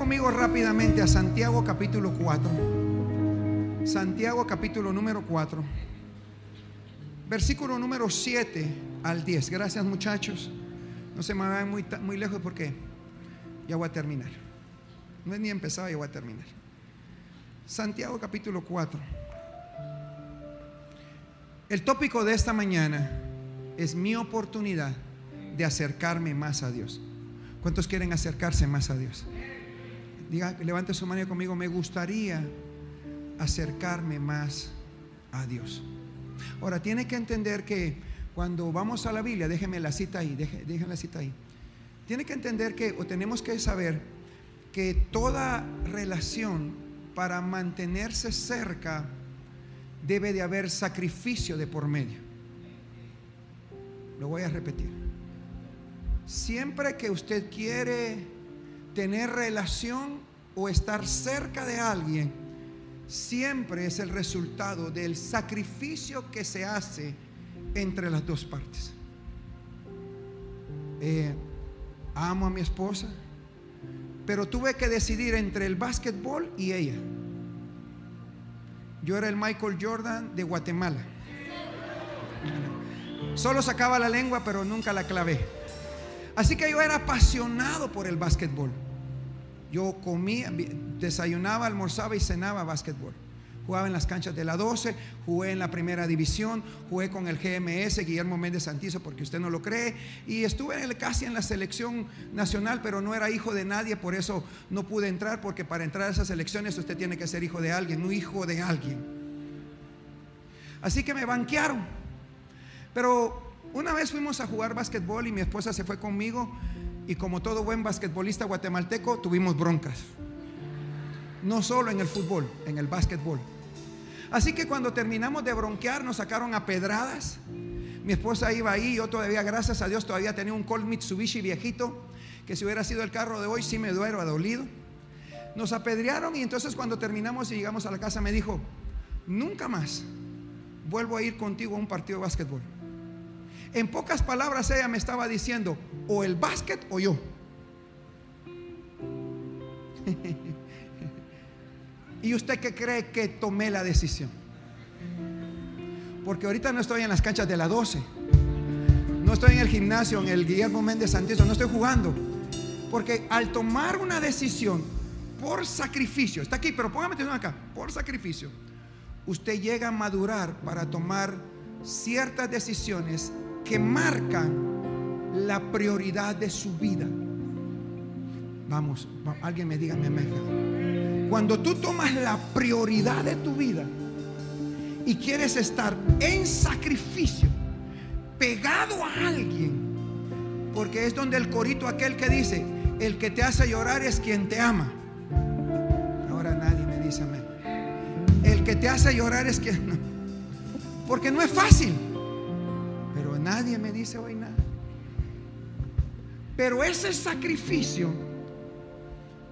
conmigo rápidamente a Santiago capítulo 4. Santiago capítulo número 4. Versículo número 7 al 10. Gracias muchachos. No se me vayan muy, muy lejos porque ya voy a terminar. No es ni empezado, ya voy a terminar. Santiago capítulo 4. El tópico de esta mañana es mi oportunidad de acercarme más a Dios. ¿Cuántos quieren acercarse más a Dios? Diga, levante su mano conmigo, me gustaría acercarme más a Dios. Ahora, tiene que entender que cuando vamos a la Biblia, déjeme la cita ahí, déjeme la cita ahí. Tiene que entender que, o tenemos que saber que toda relación para mantenerse cerca debe de haber sacrificio de por medio. Lo voy a repetir. Siempre que usted quiere tener relación o estar cerca de alguien, siempre es el resultado del sacrificio que se hace entre las dos partes. Eh, amo a mi esposa, pero tuve que decidir entre el básquetbol y ella. Yo era el Michael Jordan de Guatemala. Solo sacaba la lengua, pero nunca la clavé. Así que yo era apasionado por el básquetbol. Yo comía, desayunaba, almorzaba y cenaba básquetbol. Jugaba en las canchas de la 12, jugué en la primera división, jugué con el GMS, Guillermo Méndez Santizo, porque usted no lo cree, y estuve casi en la selección nacional, pero no era hijo de nadie, por eso no pude entrar, porque para entrar a esas elecciones usted tiene que ser hijo de alguien, un hijo de alguien. Así que me banquearon. Pero una vez fuimos a jugar básquetbol y mi esposa se fue conmigo y como todo buen basquetbolista guatemalteco tuvimos broncas. No solo en el fútbol, en el básquetbol. Así que cuando terminamos de bronquear nos sacaron a pedradas. Mi esposa iba ahí, yo todavía, gracias a Dios, todavía tenía un Colt Mitsubishi viejito, que si hubiera sido el carro de hoy sí me duero, dolido. Nos apedrearon y entonces cuando terminamos y llegamos a la casa me dijo, nunca más vuelvo a ir contigo a un partido de básquetbol. En pocas palabras ella me estaba diciendo, o el básquet o yo. ¿Y usted qué cree que tomé la decisión? Porque ahorita no estoy en las canchas de la 12. No estoy en el gimnasio, en el Guillermo Méndez Santizo, no estoy jugando. Porque al tomar una decisión por sacrificio, está aquí, pero póngame atención acá, por sacrificio, usted llega a madurar para tomar ciertas decisiones que marcan la prioridad de su vida. Vamos, alguien me diga, amén. Cuando tú tomas la prioridad de tu vida y quieres estar en sacrificio, pegado a alguien, porque es donde el corito aquel que dice, el que te hace llorar es quien te ama. Ahora nadie me dice amén. El que te hace llorar es quien... Porque no es fácil. Nadie me dice hoy nada. Pero ese sacrificio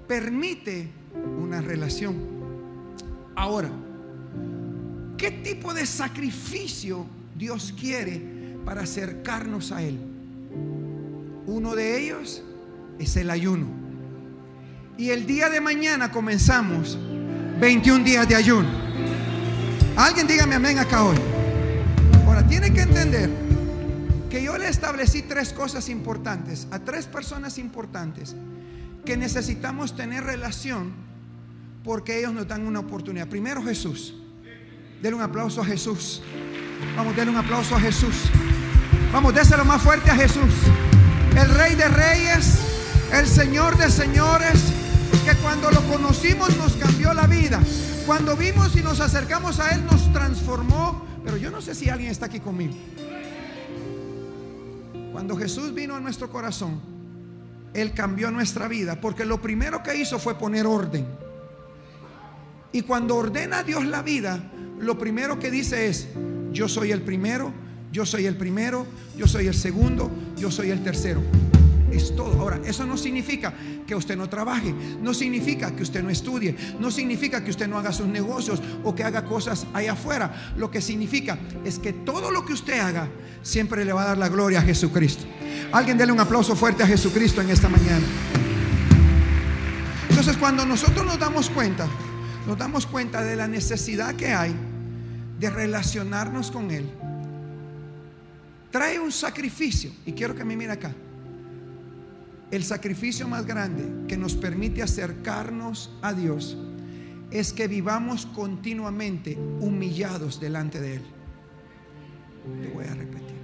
permite una relación. Ahora, ¿qué tipo de sacrificio Dios quiere para acercarnos a Él? Uno de ellos es el ayuno. Y el día de mañana comenzamos 21 días de ayuno. Alguien dígame amén acá hoy. Ahora, tiene que entender que yo le establecí tres cosas importantes, a tres personas importantes, que necesitamos tener relación porque ellos nos dan una oportunidad. Primero Jesús. Denle un aplauso a Jesús. Vamos, denle un aplauso a Jesús. Vamos, déselo más fuerte a Jesús. El Rey de Reyes, el Señor de Señores, que cuando lo conocimos nos cambió la vida. Cuando vimos y nos acercamos a Él nos transformó. Pero yo no sé si alguien está aquí conmigo. Cuando Jesús vino a nuestro corazón, Él cambió nuestra vida, porque lo primero que hizo fue poner orden. Y cuando ordena a Dios la vida, lo primero que dice es, yo soy el primero, yo soy el primero, yo soy el segundo, yo soy el tercero. Todo. Ahora, eso no significa que usted no trabaje, no significa que usted no estudie, no significa que usted no haga sus negocios o que haga cosas allá afuera. Lo que significa es que todo lo que usted haga siempre le va a dar la gloria a Jesucristo. Alguien déle un aplauso fuerte a Jesucristo en esta mañana. Entonces cuando nosotros nos damos cuenta, nos damos cuenta de la necesidad que hay de relacionarnos con Él, trae un sacrificio. Y quiero que me mire acá. El sacrificio más grande que nos permite acercarnos a Dios es que vivamos continuamente humillados delante de Él. Te voy a repetir.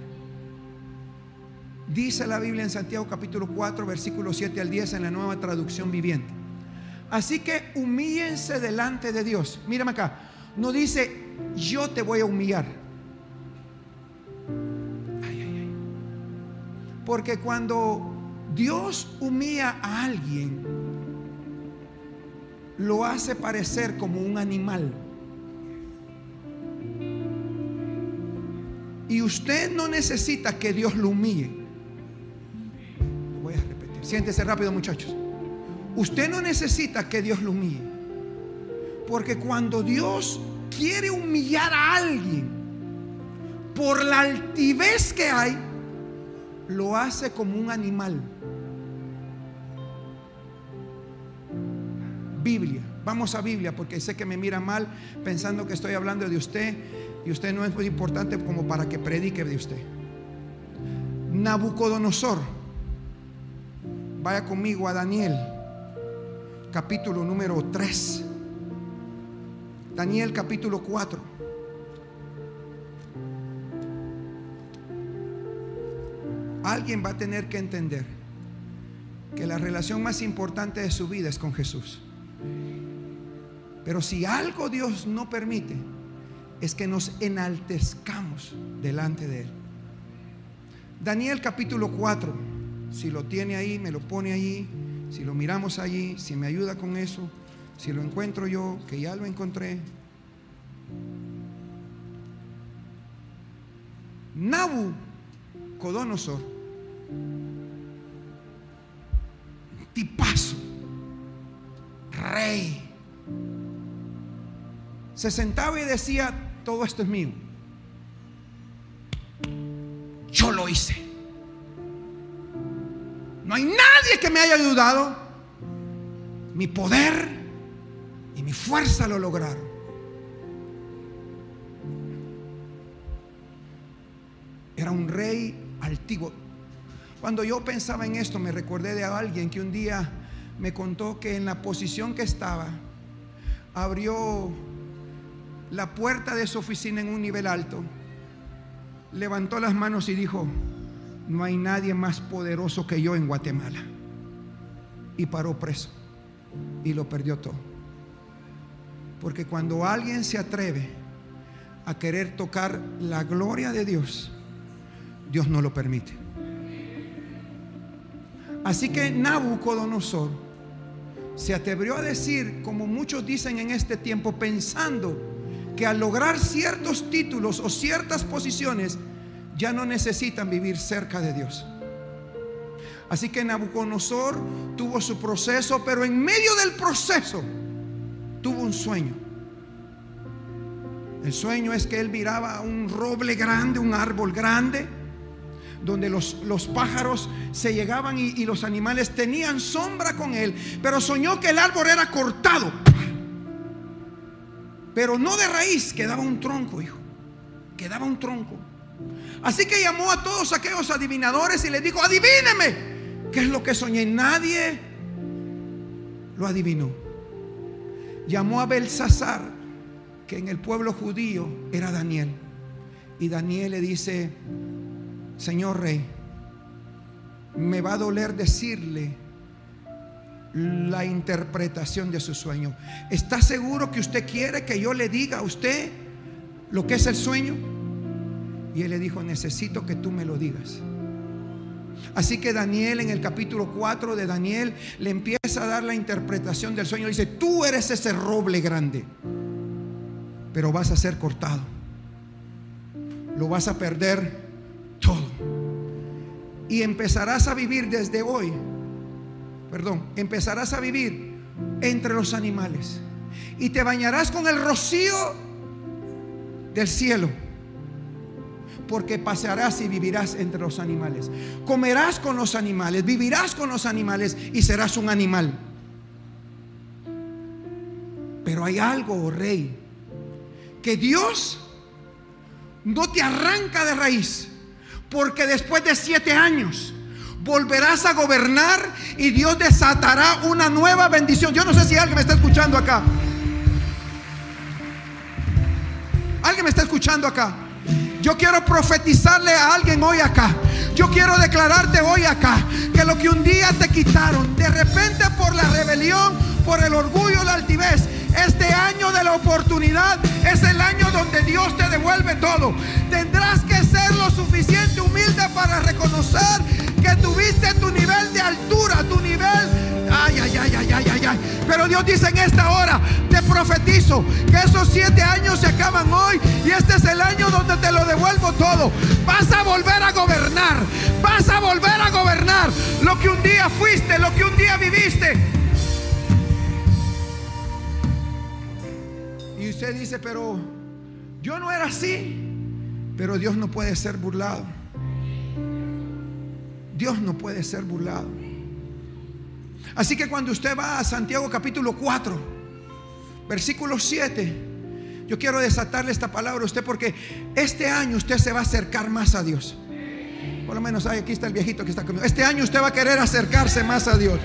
Dice la Biblia en Santiago capítulo 4, versículo 7 al 10 en la nueva traducción viviente. Así que humíllense delante de Dios. Mírame acá. No dice, yo te voy a humillar. Ay, ay, ay. Porque cuando Dios humilla a alguien, lo hace parecer como un animal. Y usted no necesita que Dios lo humille. Voy a repetir. Siéntese rápido, muchachos. Usted no necesita que Dios lo humille. Porque cuando Dios quiere humillar a alguien por la altivez que hay, lo hace como un animal. Biblia. Vamos a Biblia porque sé que me mira mal pensando que estoy hablando de usted y usted no es muy importante como para que predique de usted. Nabucodonosor. Vaya conmigo a Daniel, capítulo número 3. Daniel capítulo 4. Alguien va a tener que entender que la relación más importante de su vida es con Jesús. Pero si algo Dios no permite, es que nos enaltezcamos delante de Él. Daniel capítulo 4, si lo tiene ahí, me lo pone allí, si lo miramos allí, si me ayuda con eso, si lo encuentro yo, que ya lo encontré. Nabucodonosor, tipazo, rey, se sentaba y decía, todo esto es mío. Yo lo hice. No hay nadie que me haya ayudado. Mi poder y mi fuerza lo lograron. Era un rey altivo. Cuando yo pensaba en esto, me recordé de alguien que un día me contó que en la posición que estaba, abrió la puerta de su oficina en un nivel alto, levantó las manos y dijo, no hay nadie más poderoso que yo en Guatemala. Y paró preso y lo perdió todo. Porque cuando alguien se atreve a querer tocar la gloria de Dios, Dios no lo permite. Así que Nabucodonosor se atrevió a decir, como muchos dicen en este tiempo, pensando que al lograr ciertos títulos o ciertas posiciones ya no necesitan vivir cerca de Dios. Así que Nabucodonosor tuvo su proceso, pero en medio del proceso tuvo un sueño. El sueño es que él miraba un roble grande, un árbol grande, donde los, los pájaros se llegaban y, y los animales tenían sombra con él, pero soñó que el árbol era cortado pero no de raíz, quedaba un tronco, hijo. Quedaba un tronco. Así que llamó a todos aquellos adivinadores y les dijo, adivíneme, ¿qué es lo que soñé? Nadie lo adivinó. Llamó a Belsasar, que en el pueblo judío era Daniel. Y Daniel le dice, Señor rey, me va a doler decirle la interpretación de su sueño. ¿Está seguro que usted quiere que yo le diga a usted lo que es el sueño? Y él le dijo, necesito que tú me lo digas. Así que Daniel en el capítulo 4 de Daniel le empieza a dar la interpretación del sueño. Dice, tú eres ese roble grande, pero vas a ser cortado. Lo vas a perder todo. Y empezarás a vivir desde hoy perdón, empezarás a vivir entre los animales y te bañarás con el rocío del cielo. Porque pasearás y vivirás entre los animales. Comerás con los animales, vivirás con los animales y serás un animal. Pero hay algo, oh rey, que Dios no te arranca de raíz, porque después de siete años volverás a gobernar y Dios desatará una nueva bendición. Yo no sé si alguien me está escuchando acá. Alguien me está escuchando acá. Yo quiero profetizarle a alguien hoy acá. Yo quiero declararte hoy acá que lo que un día te quitaron, de repente por la rebelión, por el orgullo, la altivez, este año de la oportunidad es el año donde Dios te devuelve todo. Suficiente humilde para reconocer que tuviste tu nivel de altura, tu nivel. Ay, ay, ay, ay, ay, ay, ay. Pero Dios dice en esta hora, te profetizo que esos siete años se acaban hoy y este es el año donde te lo devuelvo todo. Vas a volver a gobernar, vas a volver a gobernar lo que un día fuiste, lo que un día viviste. Y usted dice, pero yo no era así. Pero Dios no puede ser burlado. Dios no puede ser burlado. Así que cuando usted va a Santiago capítulo 4, versículo 7, yo quiero desatarle esta palabra a usted porque este año usted se va a acercar más a Dios. Por lo menos aquí está el viejito que está conmigo. Este año usted va a querer acercarse más a Dios.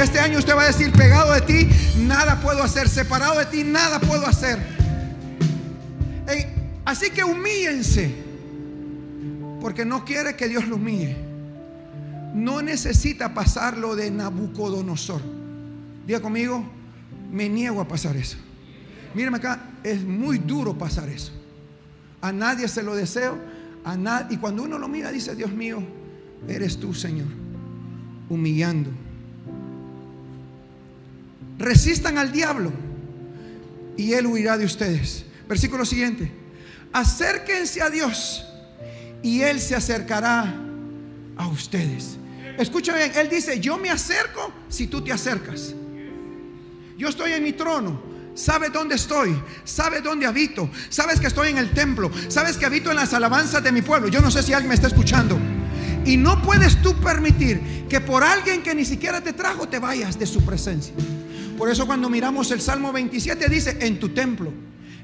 Este año usted va a decir, pegado de ti, nada puedo hacer. Separado de ti, nada puedo hacer. Así que humíllense. Porque no quiere que Dios lo humille. No necesita pasarlo de Nabucodonosor. Diga conmigo, me niego a pasar eso. Mírame acá, es muy duro pasar eso. A nadie se lo deseo. A. Y cuando uno lo mira, dice, Dios mío, eres tú, Señor. Humillando resistan al diablo y él huirá de ustedes. Versículo siguiente. Acérquense a Dios y él se acercará a ustedes. Escucha bien, él dice, yo me acerco si tú te acercas. Yo estoy en mi trono. Sabes dónde estoy, sabes dónde habito, sabes que estoy en el templo, sabes que habito en las alabanzas de mi pueblo. Yo no sé si alguien me está escuchando. Y no puedes tú permitir que por alguien que ni siquiera te trajo te vayas de su presencia. Por eso cuando miramos el Salmo 27 dice, en tu templo,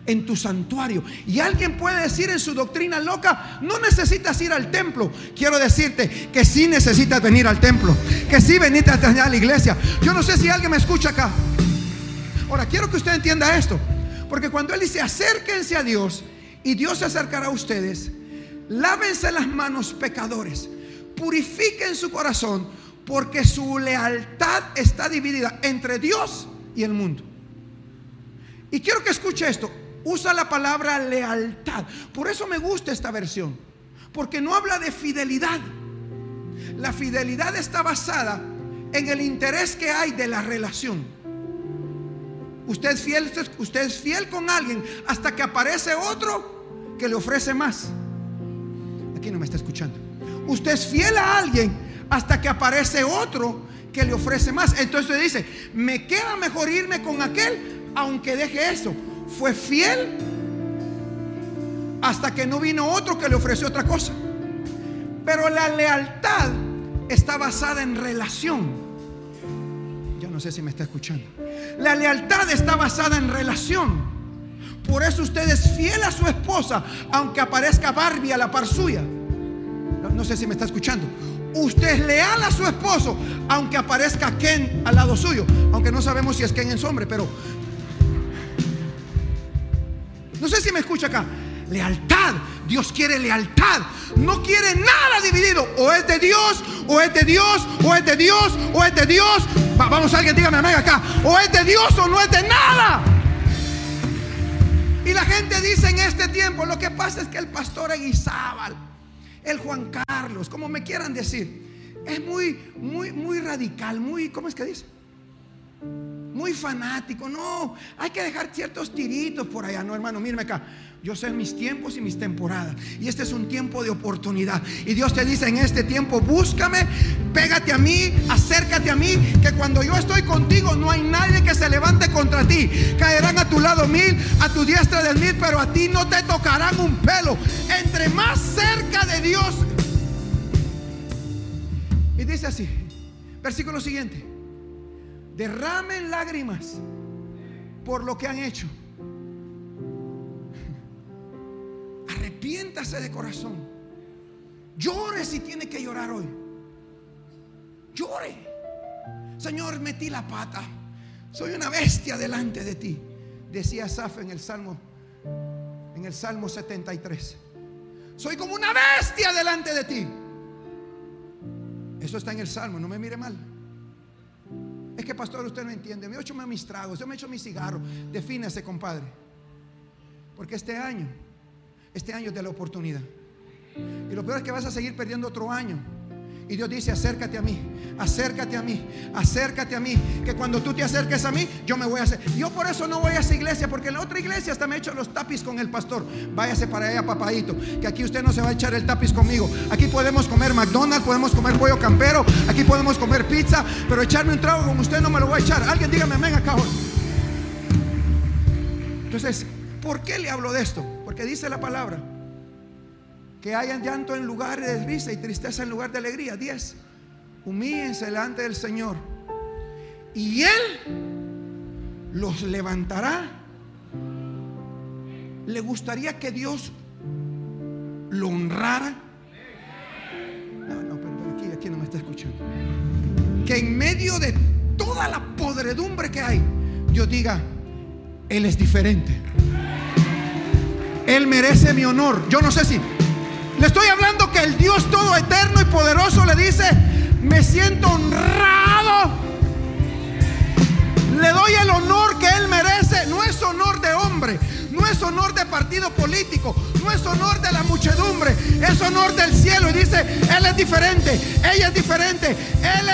en tu santuario. Y alguien puede decir en su doctrina loca, no necesitas ir al templo. Quiero decirte que sí necesitas venir al templo, que sí venite a a la iglesia. Yo no sé si alguien me escucha acá. Ahora, quiero que usted entienda esto, porque cuando Él dice, acérquense a Dios y Dios se acercará a ustedes, lávense las manos pecadores, purifiquen su corazón porque su lealtad está dividida entre Dios y el mundo. Y quiero que escuche esto. Usa la palabra lealtad. Por eso me gusta esta versión. Porque no habla de fidelidad. La fidelidad está basada en el interés que hay de la relación. Usted es fiel, usted es fiel con alguien hasta que aparece otro que le ofrece más. Aquí no me está escuchando. Usted es fiel a alguien hasta que aparece otro que le ofrece más. Entonces dice, me queda mejor irme con aquel, aunque deje eso. Fue fiel hasta que no vino otro que le ofreció otra cosa. Pero la lealtad está basada en relación. Yo no sé si me está escuchando. La lealtad está basada en relación. Por eso usted es fiel a su esposa, aunque aparezca Barbie a la par suya. No, sé si me está escuchando. Usted es leal a su esposo, aunque aparezca Ken al lado suyo. Aunque no sabemos si es Ken en hombre, pero... No sé si me escucha acá. Lealtad. Dios quiere lealtad. No quiere nada dividido. O es de Dios, o es de Dios, o es de Dios, o es de Dios. vamos, alguien dígame amén acá. O es de Dios o no es de nada. Y la gente dice en este tiempo, lo que pasa es que el pastor Eguizábal el Juan Carlos, como me quieran decir. Es muy, muy, muy radical, muy, ¿cómo es que dice? Muy fanático. No, hay que dejar ciertos tiritos por allá. No, hermano, mírame acá. Yo sé mis tiempos y mis temporadas. Y este es un tiempo de oportunidad. Y Dios te dice en este tiempo, búscame, pégate a mí, acércate a mí, que cuando yo estoy contigo no hay nadie que se levante contra ti. Caerán a tu lado mil, a tu diestra del mil, pero a ti no te tocarán un pelo. Entre más cerca de Dios. Y dice así, versículo siguiente, derramen lágrimas por lo que han hecho. Arrepiéntase de corazón. Llore si tiene que llorar hoy. Llore. Señor, metí la pata. Soy una bestia delante de ti. Decía Saf en el Salmo en el Salmo 73. Soy como una bestia delante de ti. Eso está en el Salmo, no me mire mal. Es que pastor, usted no entiende. Me he hecho mis tragos, yo me he hecho mi cigarro. Defínese, compadre. Porque este año, este año es de la oportunidad. Y lo peor es que vas a seguir perdiendo otro año. Y Dios dice, acércate a mí, acércate a mí, acércate a mí. Que cuando tú te acerques a mí, yo me voy a hacer. Yo por eso no voy a esa iglesia, porque en la otra iglesia hasta me he hecho los tapis con el pastor. Váyase para allá, papadito. Que aquí usted no se va a echar el tapiz conmigo. Aquí podemos comer McDonald's, podemos comer pollo campero, aquí podemos comer pizza, pero echarme un trago con usted no me lo voy a echar. Alguien dígame amén acá. Entonces, ¿por qué le hablo de esto? Porque dice la palabra que hayan llanto en lugar de risa y tristeza en lugar de alegría. 10. Humíllense delante del Señor. Y Él los levantará. ¿Le gustaría que Dios lo honrara? No, no, pero, aquí, aquí no me está escuchando. Que en medio de toda la podredumbre que hay, Dios diga, Él es diferente. Él merece mi honor. Yo no sé si le estoy hablando que el Dios todo eterno y poderoso le dice, me siento honrado. Le doy el honor que Él merece. No es honor de hombre, no es honor de partido político, no es honor de la muchedumbre, es honor del cielo. Y dice, Él es diferente, ella es diferente, Él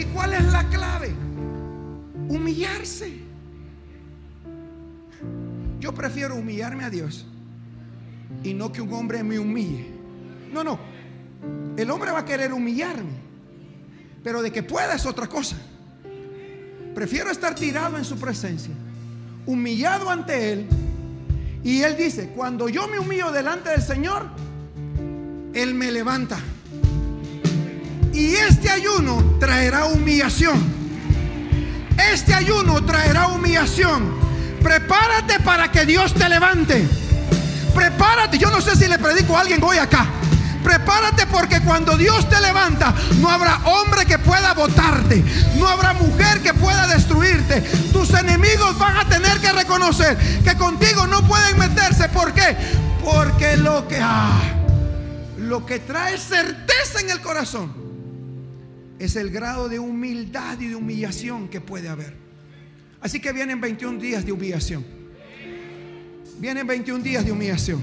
¿Y cuál es la clave? Humillarse. Yo prefiero humillarme a Dios y no que un hombre me humille. No, no. El hombre va a querer humillarme, pero de que pueda es otra cosa. Prefiero estar tirado en su presencia, humillado ante Él. Y Él dice, cuando yo me humillo delante del Señor, Él me levanta. Y este ayuno traerá humillación. Este ayuno traerá humillación. Prepárate para que Dios te levante. Prepárate. Yo no sé si le predico a alguien hoy acá. Prepárate porque cuando Dios te levanta, no habrá hombre que pueda botarte, no habrá mujer que pueda destruirte. Tus enemigos van a tener que reconocer que contigo no pueden meterse. ¿Por qué? Porque lo que, ah, lo que trae certeza en el corazón es el grado de humildad y de humillación que puede haber. Así que vienen 21 días de humillación. Vienen 21 días de humillación.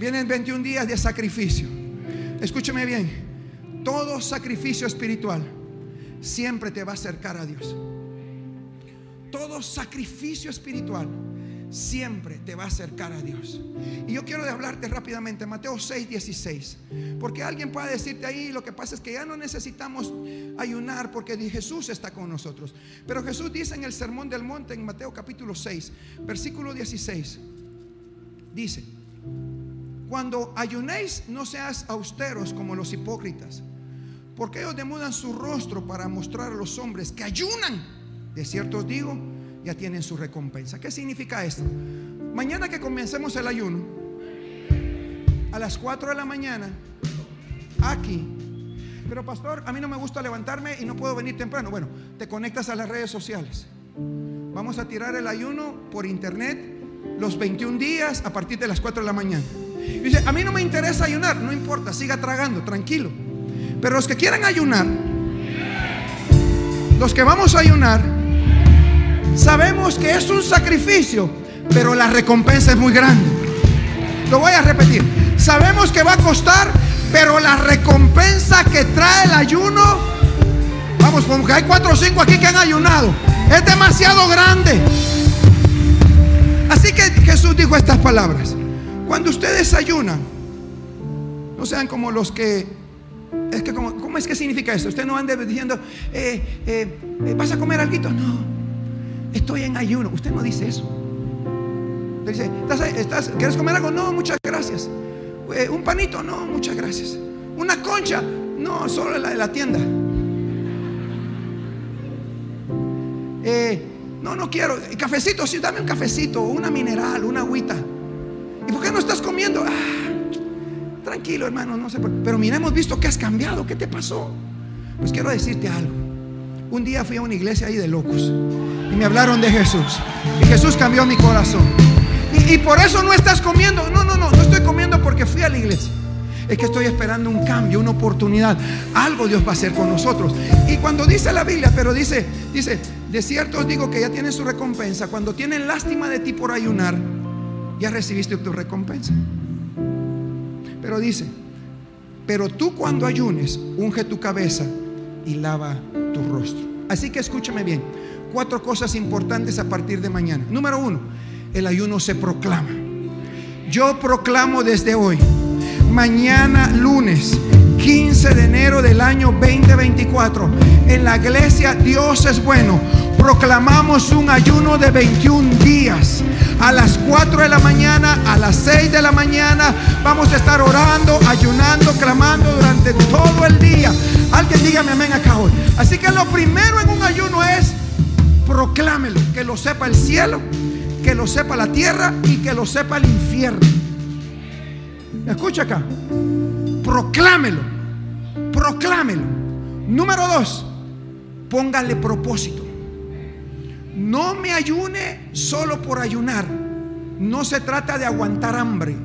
Vienen 21 días de sacrificio. Escúcheme bien. Todo sacrificio espiritual siempre te va a acercar a Dios. Todo sacrificio espiritual siempre te va a acercar a Dios. Y yo quiero hablarte rápidamente, Mateo 6, 16. Porque alguien puede decirte ahí, lo que pasa es que ya no necesitamos ayunar porque Jesús está con nosotros. Pero Jesús dice en el Sermón del Monte, en Mateo capítulo 6, versículo 16. Dice, cuando ayunéis no seas austeros como los hipócritas, porque ellos demudan su rostro para mostrar a los hombres que ayunan. De cierto os digo, ya tienen su recompensa. ¿Qué significa esto? Mañana que comencemos el ayuno, a las 4 de la mañana, aquí. Pero pastor, a mí no me gusta levantarme y no puedo venir temprano. Bueno, te conectas a las redes sociales. Vamos a tirar el ayuno por internet los 21 días a partir de las 4 de la mañana. dice, a mí no me interesa ayunar, no importa, siga tragando, tranquilo. Pero los que quieran ayunar, los que vamos a ayunar, sabemos que es un sacrificio, pero la recompensa es muy grande. Lo voy a repetir. Sabemos que va a costar, pero la recompensa que trae el ayuno, vamos, porque hay cuatro o cinco aquí que han ayunado, es demasiado grande. Así que Jesús dijo estas palabras. Cuando ustedes ayunan, no sean como los que... Es que como, ¿Cómo es que significa eso? Usted no ande diciendo, eh, eh, eh, ¿vas a comer algo? No, estoy en ayuno. Usted no dice eso. dice, ¿Estás, quieres comer algo? No, muchas gracias. ¿Un panito? No, muchas gracias. ¿Una concha? No, solo la de la tienda. No, no quiero. Y cafecito, sí, dame un cafecito, una mineral, una agüita. ¿Y por qué no estás comiendo? Ah, tranquilo, hermano, no sé. Pero mira, hemos visto que has cambiado. ¿Qué te pasó? Pues quiero decirte algo. Un día fui a una iglesia ahí de locos y me hablaron de Jesús. Y Jesús cambió mi corazón. Y, y por eso no estás comiendo. No, no, no, no estoy comiendo porque fui a la iglesia. Es que estoy esperando un cambio, una oportunidad. Algo Dios va a hacer con nosotros. Y cuando dice la Biblia, pero dice, dice, de cierto os digo que ya tienen su recompensa. Cuando tienen lástima de ti por ayunar, ya recibiste tu recompensa. Pero dice, pero tú cuando ayunes, unge tu cabeza y lava tu rostro. Así que escúchame bien. Cuatro cosas importantes a partir de mañana. Número uno, el ayuno se proclama. Yo proclamo desde hoy mañana lunes 15 de enero del año 2024 en la iglesia Dios es bueno. Proclamamos un ayuno de 21 días. A las 4 de la mañana, a las 6 de la mañana, vamos a estar orando, ayunando, clamando durante todo el día. Alguien dígame amén acá hoy. Así que lo primero en un ayuno es proclámelo, que lo sepa el cielo, que lo sepa la tierra y que lo sepa el infierno. Escucha acá. Proclámelo. Proclámelo. Número dos, póngale propósito. No me ayune solo por ayunar. No se trata de aguantar hambre.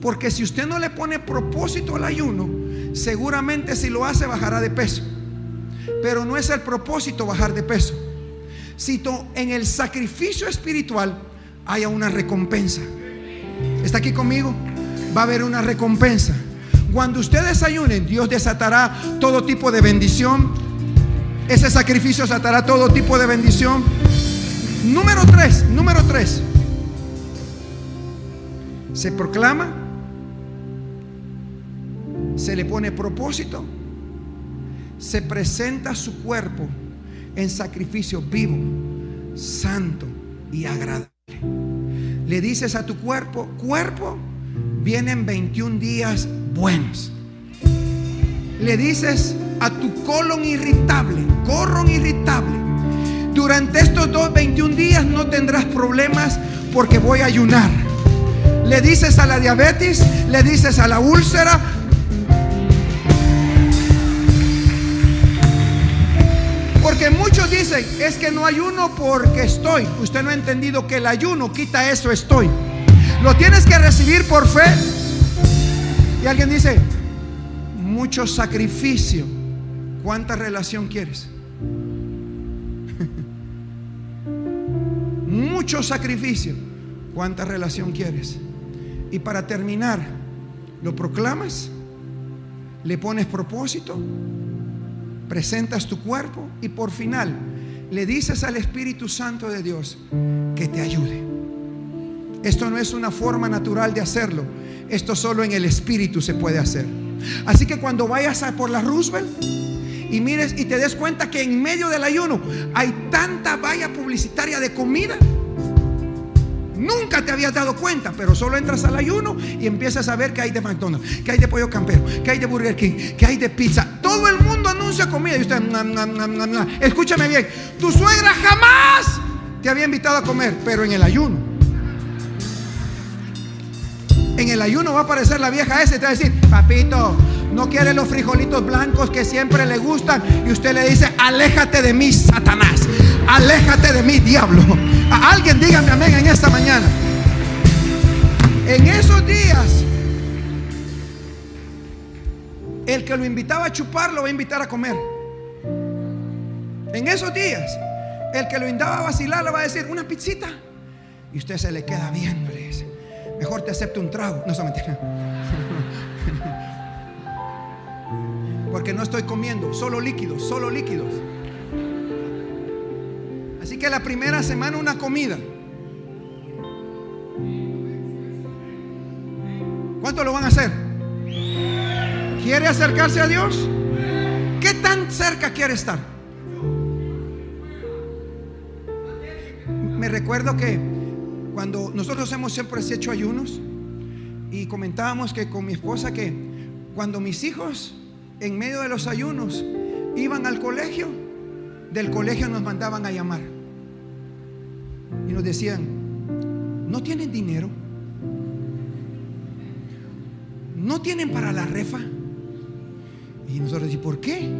Porque si usted no le pone propósito al ayuno, seguramente si lo hace bajará de peso. Pero no es el propósito bajar de peso. Si en el sacrificio espiritual haya una recompensa. ¿Está aquí conmigo? Va a haber una recompensa. Cuando usted desayune, Dios desatará todo tipo de bendición. Ese sacrificio desatará todo tipo de bendición. Número tres, número tres. Se proclama, se le pone propósito, se presenta su cuerpo en sacrificio vivo, santo y agradable. Le dices a tu cuerpo, cuerpo, vienen 21 días buenos. Le dices a tu colon irritable, colon irritable, durante estos dos 21 días no tendrás problemas porque voy a ayunar. Le dices a la diabetes, le dices a la úlcera, Porque muchos dicen, es que no ayuno porque estoy. Usted no ha entendido que el ayuno quita eso, estoy. Lo tienes que recibir por fe. Y alguien dice, mucho sacrificio. ¿Cuánta relación quieres? mucho sacrificio. ¿Cuánta relación quieres? Y para terminar, lo proclamas, le pones propósito presentas tu cuerpo y por final le dices al Espíritu Santo de Dios que te ayude. Esto no es una forma natural de hacerlo. Esto solo en el Espíritu se puede hacer. Así que cuando vayas a por la Roosevelt y mires y te des cuenta que en medio del ayuno hay tanta valla publicitaria de comida, Nunca te habías dado cuenta, pero solo entras al ayuno y empiezas a ver que hay de McDonald's, que hay de pollo campero, que hay de Burger King, que hay de pizza. Anuncia comida y usted, escúchame bien, tu suegra jamás te había invitado a comer, pero en el ayuno. En el ayuno va a aparecer la vieja esa y te va a decir, papito, no quiere los frijolitos blancos que siempre le gustan. Y usted le dice, aléjate de mí, Satanás. Aléjate de mí, diablo. A alguien dígame amén en esta mañana. En esos días, el que lo invitaba a chupar lo va a invitar a comer. En esos días, el que lo invitaba a vacilar le va a decir una pizzita. Y usted se le queda viendo. Le dice, mejor te acepto un trago. No se mentira. Porque no estoy comiendo, solo líquidos, solo líquidos. Así que la primera semana una comida. ¿Cuánto lo van a hacer? ¿Quiere acercarse a Dios? ¿Qué tan cerca quiere estar? Me recuerdo que cuando nosotros hemos siempre hecho ayunos y comentábamos que con mi esposa que cuando mis hijos en medio de los ayunos iban al colegio, del colegio nos mandaban a llamar. Y nos decían, ¿no tienen dinero? ¿No tienen para la refa? Y nosotros decimos, ¿por qué?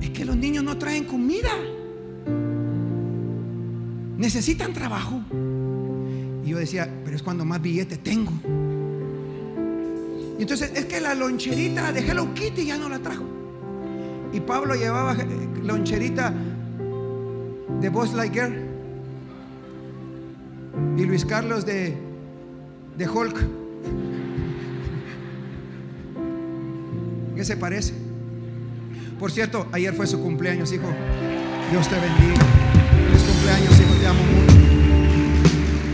Es que los niños no traen comida. Necesitan trabajo. Y yo decía, pero es cuando más billete tengo. Y entonces es que la loncherita de Hello Kitty ya no la trajo. Y Pablo llevaba loncherita de Buzz Lightyear. Y Luis Carlos de, de Hulk. ¿Qué se parece? Por cierto, ayer fue su cumpleaños, hijo. Dios te bendiga. Feliz cumpleaños, hijo, te amo mucho.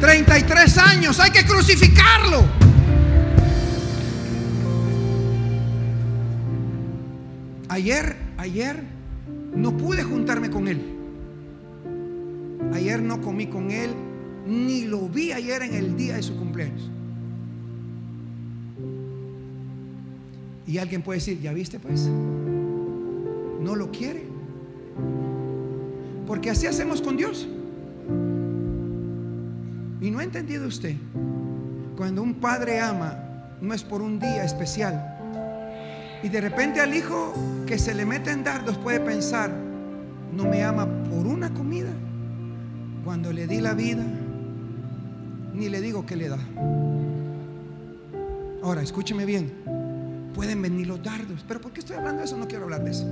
33 años, hay que crucificarlo. Ayer, ayer no pude juntarme con él. Ayer no comí con él, ni lo vi ayer en el día de su cumpleaños. Y alguien puede decir, ¿ya viste pues? No lo quiere. Porque así hacemos con Dios. Y no ha entendido usted. Cuando un padre ama, no es por un día especial. Y de repente al hijo que se le mete en dardos puede pensar, no me ama por una comida. Cuando le di la vida, ni le digo que le da. Ahora, escúcheme bien. Pueden venir los dardos. Pero ¿por qué estoy hablando de eso? No quiero hablar de eso.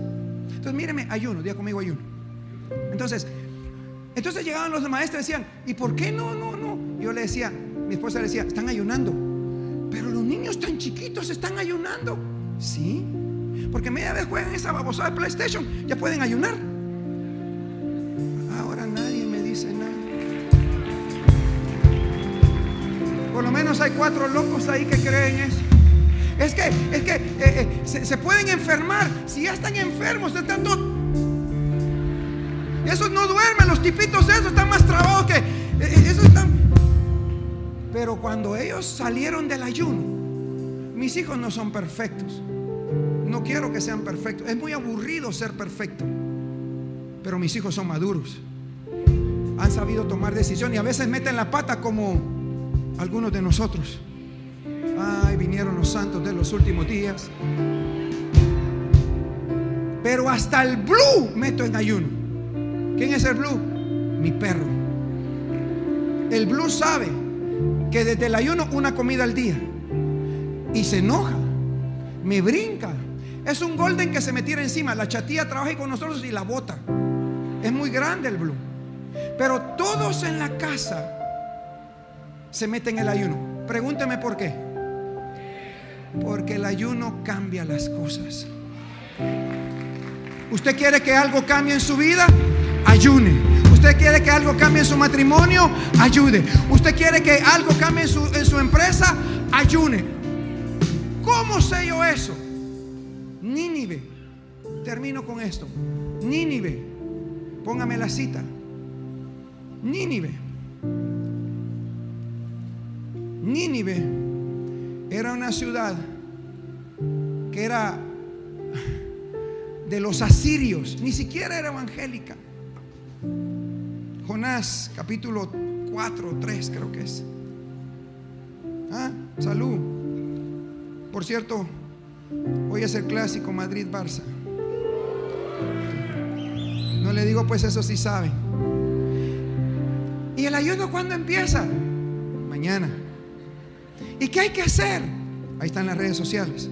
Entonces, míreme, ayuno, diga conmigo ayuno. Entonces, entonces llegaban los maestros y decían, ¿y por qué no, no, no? Yo le decía, mi esposa le decía, están ayunando. Pero los niños tan chiquitos están ayunando. Sí, porque media vez juegan esa babosada de PlayStation, ya pueden ayunar. Ahora nadie me dice nada. Por lo menos hay cuatro locos ahí que creen eso. Es que, es que eh, eh, se, pueden enfermar. Si ya están enfermos, están todos. Esos no duermen, los tipitos esos están más trabados que. Eh, esos están. Pero cuando ellos salieron del ayuno, mis hijos no son perfectos. No quiero que sean perfectos. Es muy aburrido ser perfecto. Pero mis hijos son maduros. Han sabido tomar decisiones y a veces meten la pata como algunos de nosotros. Ay, vinieron los santos de los últimos días. Pero hasta el blue meto en ayuno. ¿Quién es el blue? Mi perro. El blue sabe que desde el ayuno una comida al día. Y se enoja. Me brinca. Es un golden que se me tira encima. La chatía trabaja con nosotros y la bota. Es muy grande el blue. Pero todos en la casa se meten en el ayuno. Pregúnteme por qué. Porque el ayuno cambia las cosas. ¿Usted quiere que algo cambie en su vida? Ayune. ¿Usted quiere que algo cambie en su matrimonio? Ayude. ¿Usted quiere que algo cambie en su, en su empresa? Ayune. ¿Cómo sé yo eso? Nínive. Termino con esto. Nínive. Póngame la cita. Nínive. Nínive era una ciudad que era de los asirios, ni siquiera era evangélica. Jonás, capítulo 4, 3 creo que es. Ah, salud. Por cierto, hoy es el clásico Madrid-Barça. No le digo pues eso si sabe. ¿Y el ayuno cuándo empieza? Mañana. ¿Y qué hay que hacer? Ahí están las redes sociales.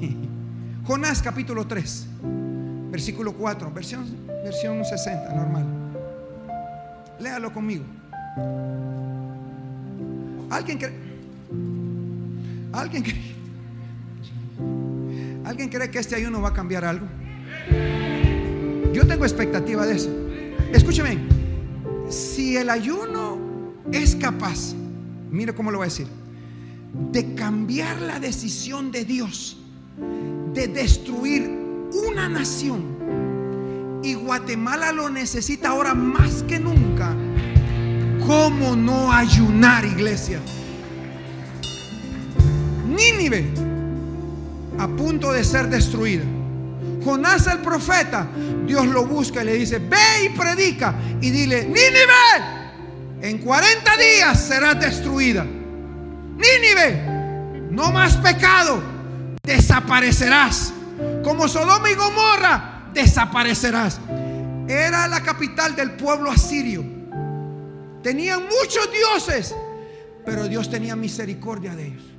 Jonás capítulo 3, versículo 4, versión, versión 60, normal. Léalo conmigo. ¿Alguien cree? ¿Alguien cree? ¿Alguien cree que este ayuno va a cambiar algo? Yo tengo expectativa de eso. Escúcheme, si el ayuno es capaz Mire cómo lo voy a decir. De cambiar la decisión de Dios de destruir una nación. Y Guatemala lo necesita ahora más que nunca. ¿Cómo no ayunar, iglesia? Nínive a punto de ser destruida. Jonás el profeta, Dios lo busca y le dice, ve y predica y dile, Nínive, en 40 días será destruida. Nínive, no más pecado, desaparecerás. Como Sodoma y Gomorra, desaparecerás. Era la capital del pueblo asirio. Tenían muchos dioses, pero Dios tenía misericordia de ellos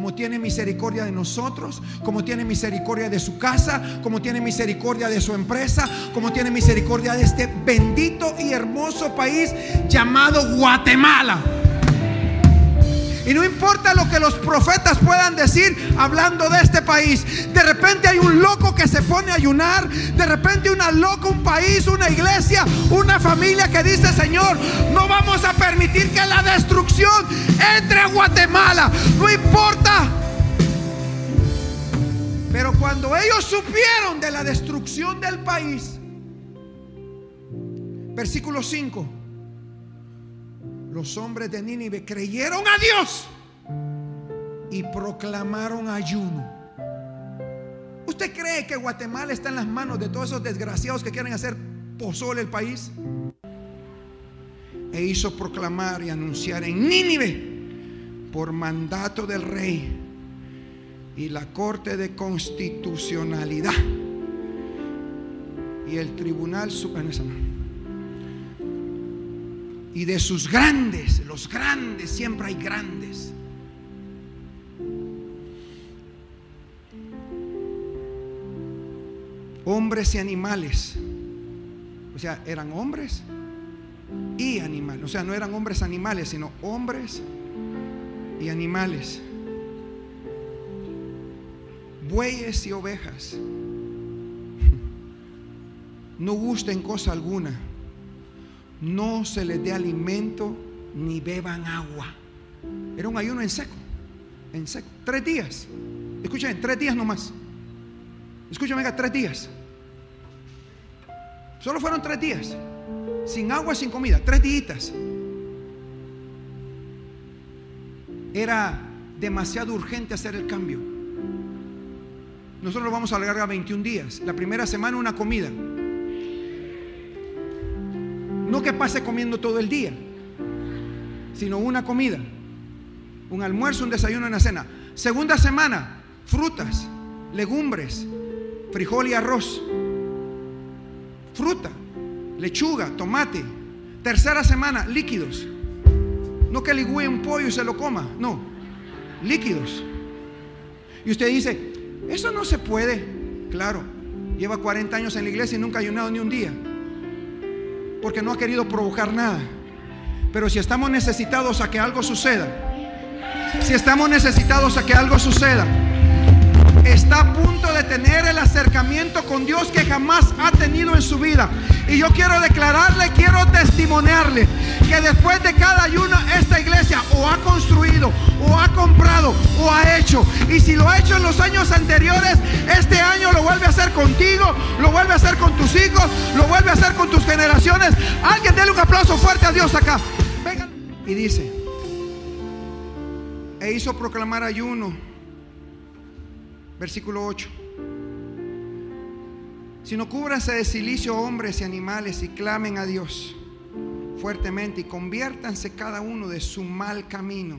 como tiene misericordia de nosotros, como tiene misericordia de su casa, como tiene misericordia de su empresa, como tiene misericordia de este bendito y hermoso país llamado Guatemala. Y no importa lo que los profetas puedan decir hablando de este país. De repente hay un loco que se pone a ayunar. De repente una loca, un país, una iglesia, una familia que dice, Señor, no vamos a permitir que la destrucción entre a Guatemala. No importa. Pero cuando ellos supieron de la destrucción del país, versículo 5 los hombres de Nínive creyeron a Dios y proclamaron ayuno. ¿Usted cree que Guatemala está en las manos de todos esos desgraciados que quieren hacer pozole el país? E hizo proclamar y anunciar en Nínive por mandato del rey y la corte de constitucionalidad y el tribunal supremo y de sus grandes, los grandes, siempre hay grandes. Hombres y animales. O sea, eran hombres y animales. O sea, no eran hombres animales, sino hombres y animales. Bueyes y ovejas. No gusten cosa alguna no se les dé alimento ni beban agua. Era un ayuno en seco, en seco. Tres días. Escuchen, tres días nomás. Escuchen, venga, tres días. Solo fueron tres días. Sin agua, sin comida. Tres días. Era demasiado urgente hacer el cambio. Nosotros lo vamos a alargar a 21 días. La primera semana una comida. No que pase comiendo todo el día, sino una comida, un almuerzo, un desayuno, una cena. Segunda semana, frutas, legumbres, frijol y arroz, fruta, lechuga, tomate. Tercera semana, líquidos. No que ligüe un pollo y se lo coma, no, líquidos. Y usted dice, eso no se puede. Claro, lleva 40 años en la iglesia y nunca ha ayunado ni un día porque no ha querido provocar nada. Pero si estamos necesitados a que algo suceda, si estamos necesitados a que algo suceda, está a punto de tener el acercamiento con Dios que jamás ha tenido en su vida. Y yo quiero declararle, quiero testimoniarle que después de cada ayuno esta iglesia o ha construido, o ha comprado, o ha hecho. Y si lo ha hecho en los años anteriores, este año lo vuelve a hacer contigo, lo vuelve a hacer con tus hijos, lo vuelve a hacer con tus generaciones. Alguien déle un aplauso fuerte a Dios acá. Venga. Y dice, e hizo proclamar ayuno Versículo 8. Sino cúbrase de silicio hombres y animales y clamen a Dios fuertemente y conviértanse cada uno de su mal camino,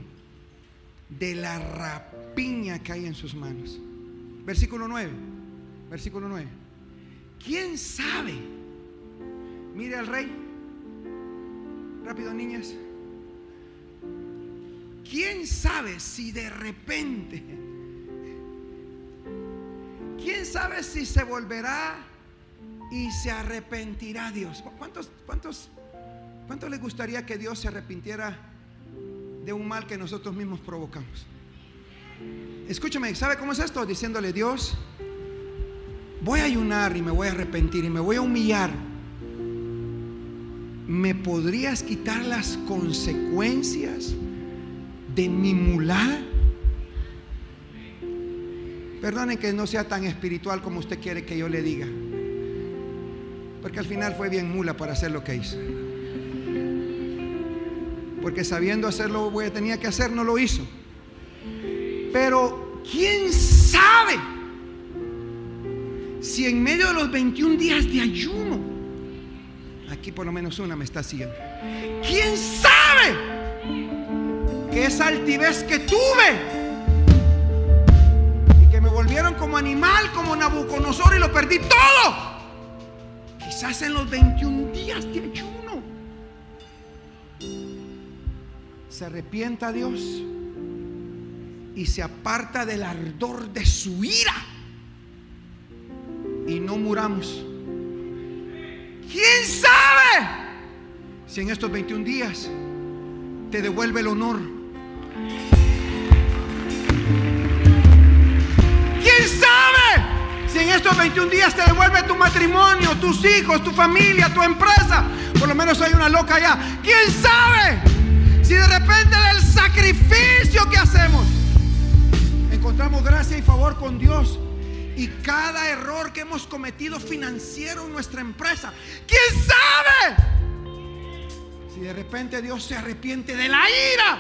de la rapiña que hay en sus manos. Versículo 9. Versículo 9. ¿Quién sabe? Mire al rey. Rápido, niñas. ¿Quién sabe si de repente ¿Quién sabe si se volverá y se arrepentirá Dios? ¿Cuántos, cuántos, cuántos les gustaría que Dios se arrepintiera de un mal que nosotros mismos provocamos? Escúchame, ¿sabe cómo es esto? Diciéndole, Dios, voy a ayunar y me voy a arrepentir y me voy a humillar. ¿Me podrías quitar las consecuencias de mi mulada? Perdonen que no sea tan espiritual como usted quiere que yo le diga. Porque al final fue bien mula para hacer lo que hizo. Porque sabiendo hacerlo que tenía que hacer, no lo hizo. Pero, ¿quién sabe? si en medio de los 21 días de ayuno, aquí por lo menos una me está siguiendo, ¿quién sabe que esa altivez que tuve y que me volvieron como animal, como Nabucodonosor y lo perdí todo? Quizás en los 21 días de ayuno se arrepienta Dios y se aparta del ardor de su ira y no muramos. ¿Quién sabe si en estos 21 días te devuelve el honor? Estos 21 días te devuelve tu matrimonio, tus hijos, tu familia, tu empresa? Por lo menos hay una loca allá. ¿Quién sabe si de repente del sacrificio que hacemos encontramos gracia y favor con Dios? y cada error que hemos cometido financiero en nuestra empresa. ¿Quién sabe? Si de repente Dios se arrepiente de la ira.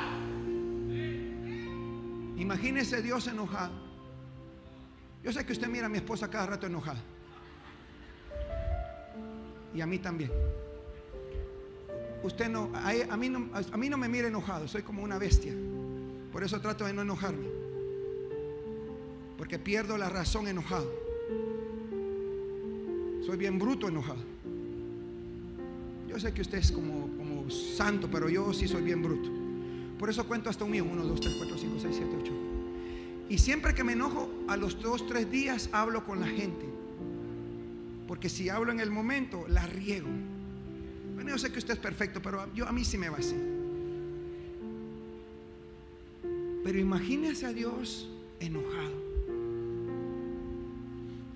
Imagínese Dios enojado. Yo sé que usted mira a mi esposa cada rato enojada. Y a mí también. Usted no a, mí no, a mí no me mira enojado, soy como una bestia. Por eso trato de no enojarme porque pierdo la razón enojado. Soy bien bruto enojado. Yo sé que usted es como, como santo, pero yo sí soy bien bruto. Por eso cuento hasta un mío. 1, 2, 3, 4, 5, 6, 7, 8. Y siempre que me enojo, a los dos, tres días hablo con la gente. Porque si hablo en el momento, la riego. Bueno, yo sé que usted es perfecto, pero yo, a mí sí me va así. Pero imagínese a Dios enojado.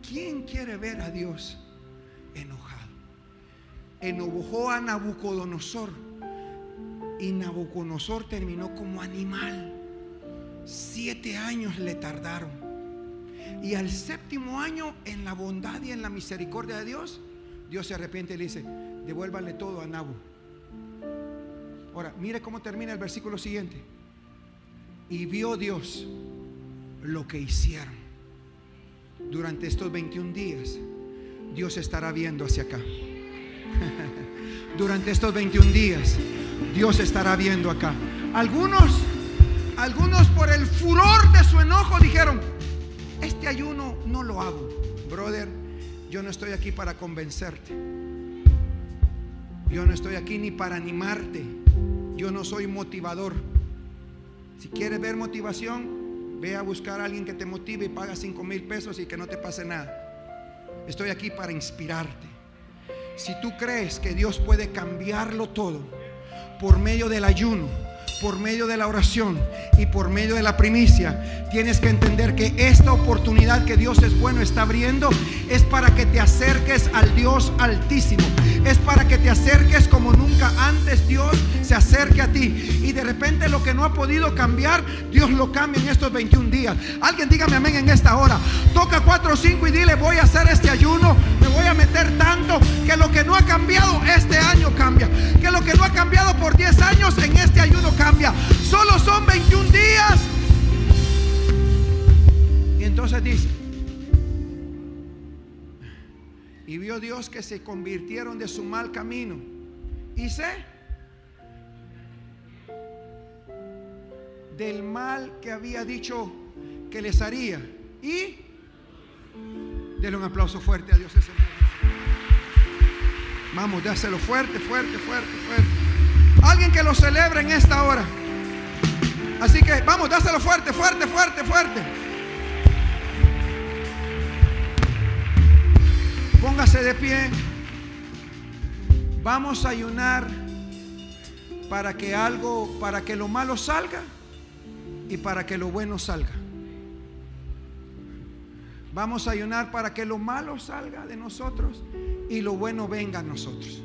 ¿Quién quiere ver a Dios enojado? Enojó a Nabucodonosor y Nabucodonosor terminó como animal. Siete años le tardaron. Y al séptimo año, en la bondad y en la misericordia de Dios, Dios se arrepiente y le dice, devuélvale todo a Nabu. Ahora, mire cómo termina el versículo siguiente. Y vio Dios lo que hicieron durante estos 21 días, Dios estará viendo hacia acá. durante estos 21 días, Dios estará viendo acá. Algunos, algunos por el furor de su enojo dijeron, este ayuno no lo hago. Brother, yo no estoy aquí para convencerte. Yo no estoy aquí ni para animarte. Yo no soy motivador. Si quieres ver motivación, Ve a buscar a alguien que te motive y paga 5 mil pesos y que no te pase nada. Estoy aquí para inspirarte. Si tú crees que Dios puede cambiarlo todo por medio del ayuno, por medio de la oración y por medio de la primicia, tienes que entender que esta oportunidad que Dios es bueno está abriendo es para que te acerques al Dios altísimo. Es para que te acerques como nunca antes Dios se acerque a ti. Y de repente lo que no ha podido cambiar, Dios lo cambia en estos 21 días. Alguien dígame amén en esta hora. Toca 4 o 5 y dile voy a hacer este ayuno. Me voy a meter tanto que lo que no ha cambiado este año cambia. Que lo que no ha cambiado por 10 años en este ayuno cambia. Solo son 21 días. Y entonces dice, y vio Dios que se convirtieron de su mal camino. Y sé del mal que había dicho que les haría. Y denle un aplauso fuerte a Dios. Vamos, dáselo fuerte, fuerte, fuerte, fuerte. Alguien que lo celebre en esta hora. Así que vamos, dáselo fuerte, fuerte, fuerte, fuerte. Póngase de pie. Vamos a ayunar para que algo, para que lo malo salga y para que lo bueno salga. Vamos a ayunar para que lo malo salga de nosotros y lo bueno venga a nosotros.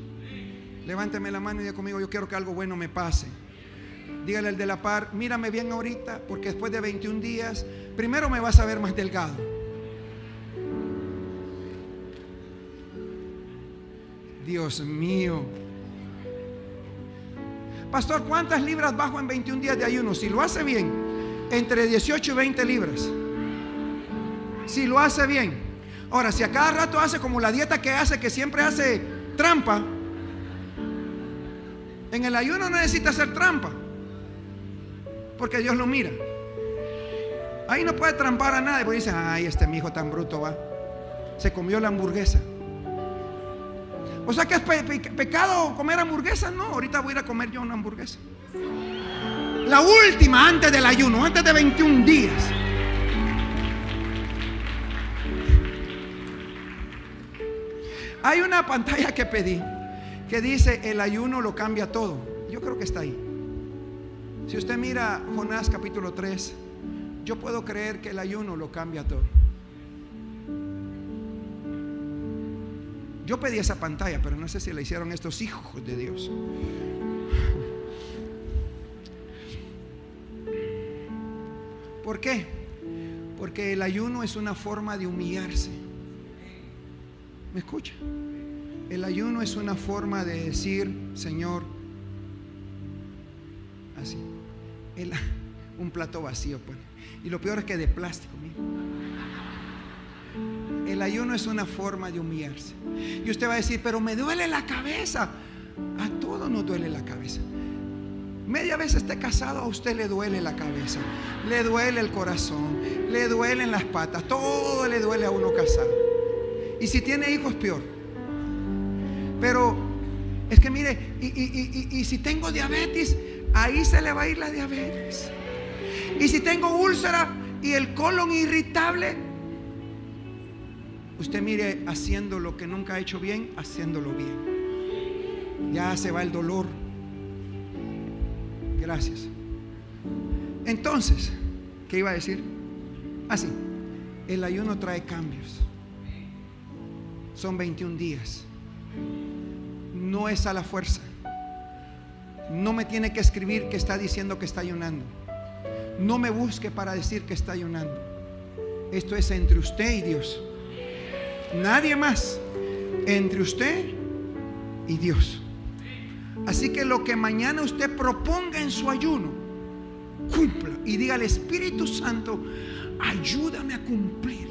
Levánteme la mano y diga conmigo, yo quiero que algo bueno me pase. Dígale al de la par, mírame bien ahorita, porque después de 21 días, primero me vas a ver más delgado. Dios mío. Pastor, ¿cuántas libras bajo en 21 días de ayuno? Si lo hace bien, entre 18 y 20 libras. Si lo hace bien. Ahora, si a cada rato hace como la dieta que hace, que siempre hace trampa, en el ayuno no necesita hacer trampa, porque Dios lo mira. Ahí no puede trampar a nadie, porque dice, ay, este mi hijo tan bruto va. Se comió la hamburguesa. O sea que es pecado comer hamburguesa. No, ahorita voy a ir a comer yo una hamburguesa. La última antes del ayuno, antes de 21 días. Hay una pantalla que pedí que dice el ayuno lo cambia todo. Yo creo que está ahí. Si usted mira Jonás capítulo 3, yo puedo creer que el ayuno lo cambia todo. Yo pedí esa pantalla, pero no sé si la hicieron estos hijos de Dios. ¿Por qué? Porque el ayuno es una forma de humillarse. ¿Me escucha? El ayuno es una forma de decir, Señor, así, un plato vacío, pues. Y lo peor es que de plástico, El ayuno es una forma de humillarse. Y usted va a decir, pero me duele la cabeza. A todos nos duele la cabeza. Media vez esté casado, a usted le duele la cabeza, le duele el corazón, le duelen las patas, todo le duele a uno casado. Y si tiene hijos, peor. Pero es que mire, y, si tengo diabetes, ahí se le va a ir la diabetes. Y si tengo úlcera y el colon irritable, usted mire haciendo lo que nunca ha hecho bien, haciéndolo bien. Ya se va el dolor. Gracias. Entonces, ¿qué iba a decir? Así, el ayuno trae cambios. Son 21 días. No es a la fuerza. No me tiene que escribir que está diciendo que está ayunando. No me busque para decir que está ayunando. Esto es entre usted y Dios. Nadie más. Entre usted y Dios. Así que lo que mañana usted proponga en su ayuno, cumpla. Y diga al Espíritu Santo, ayúdame a cumplir.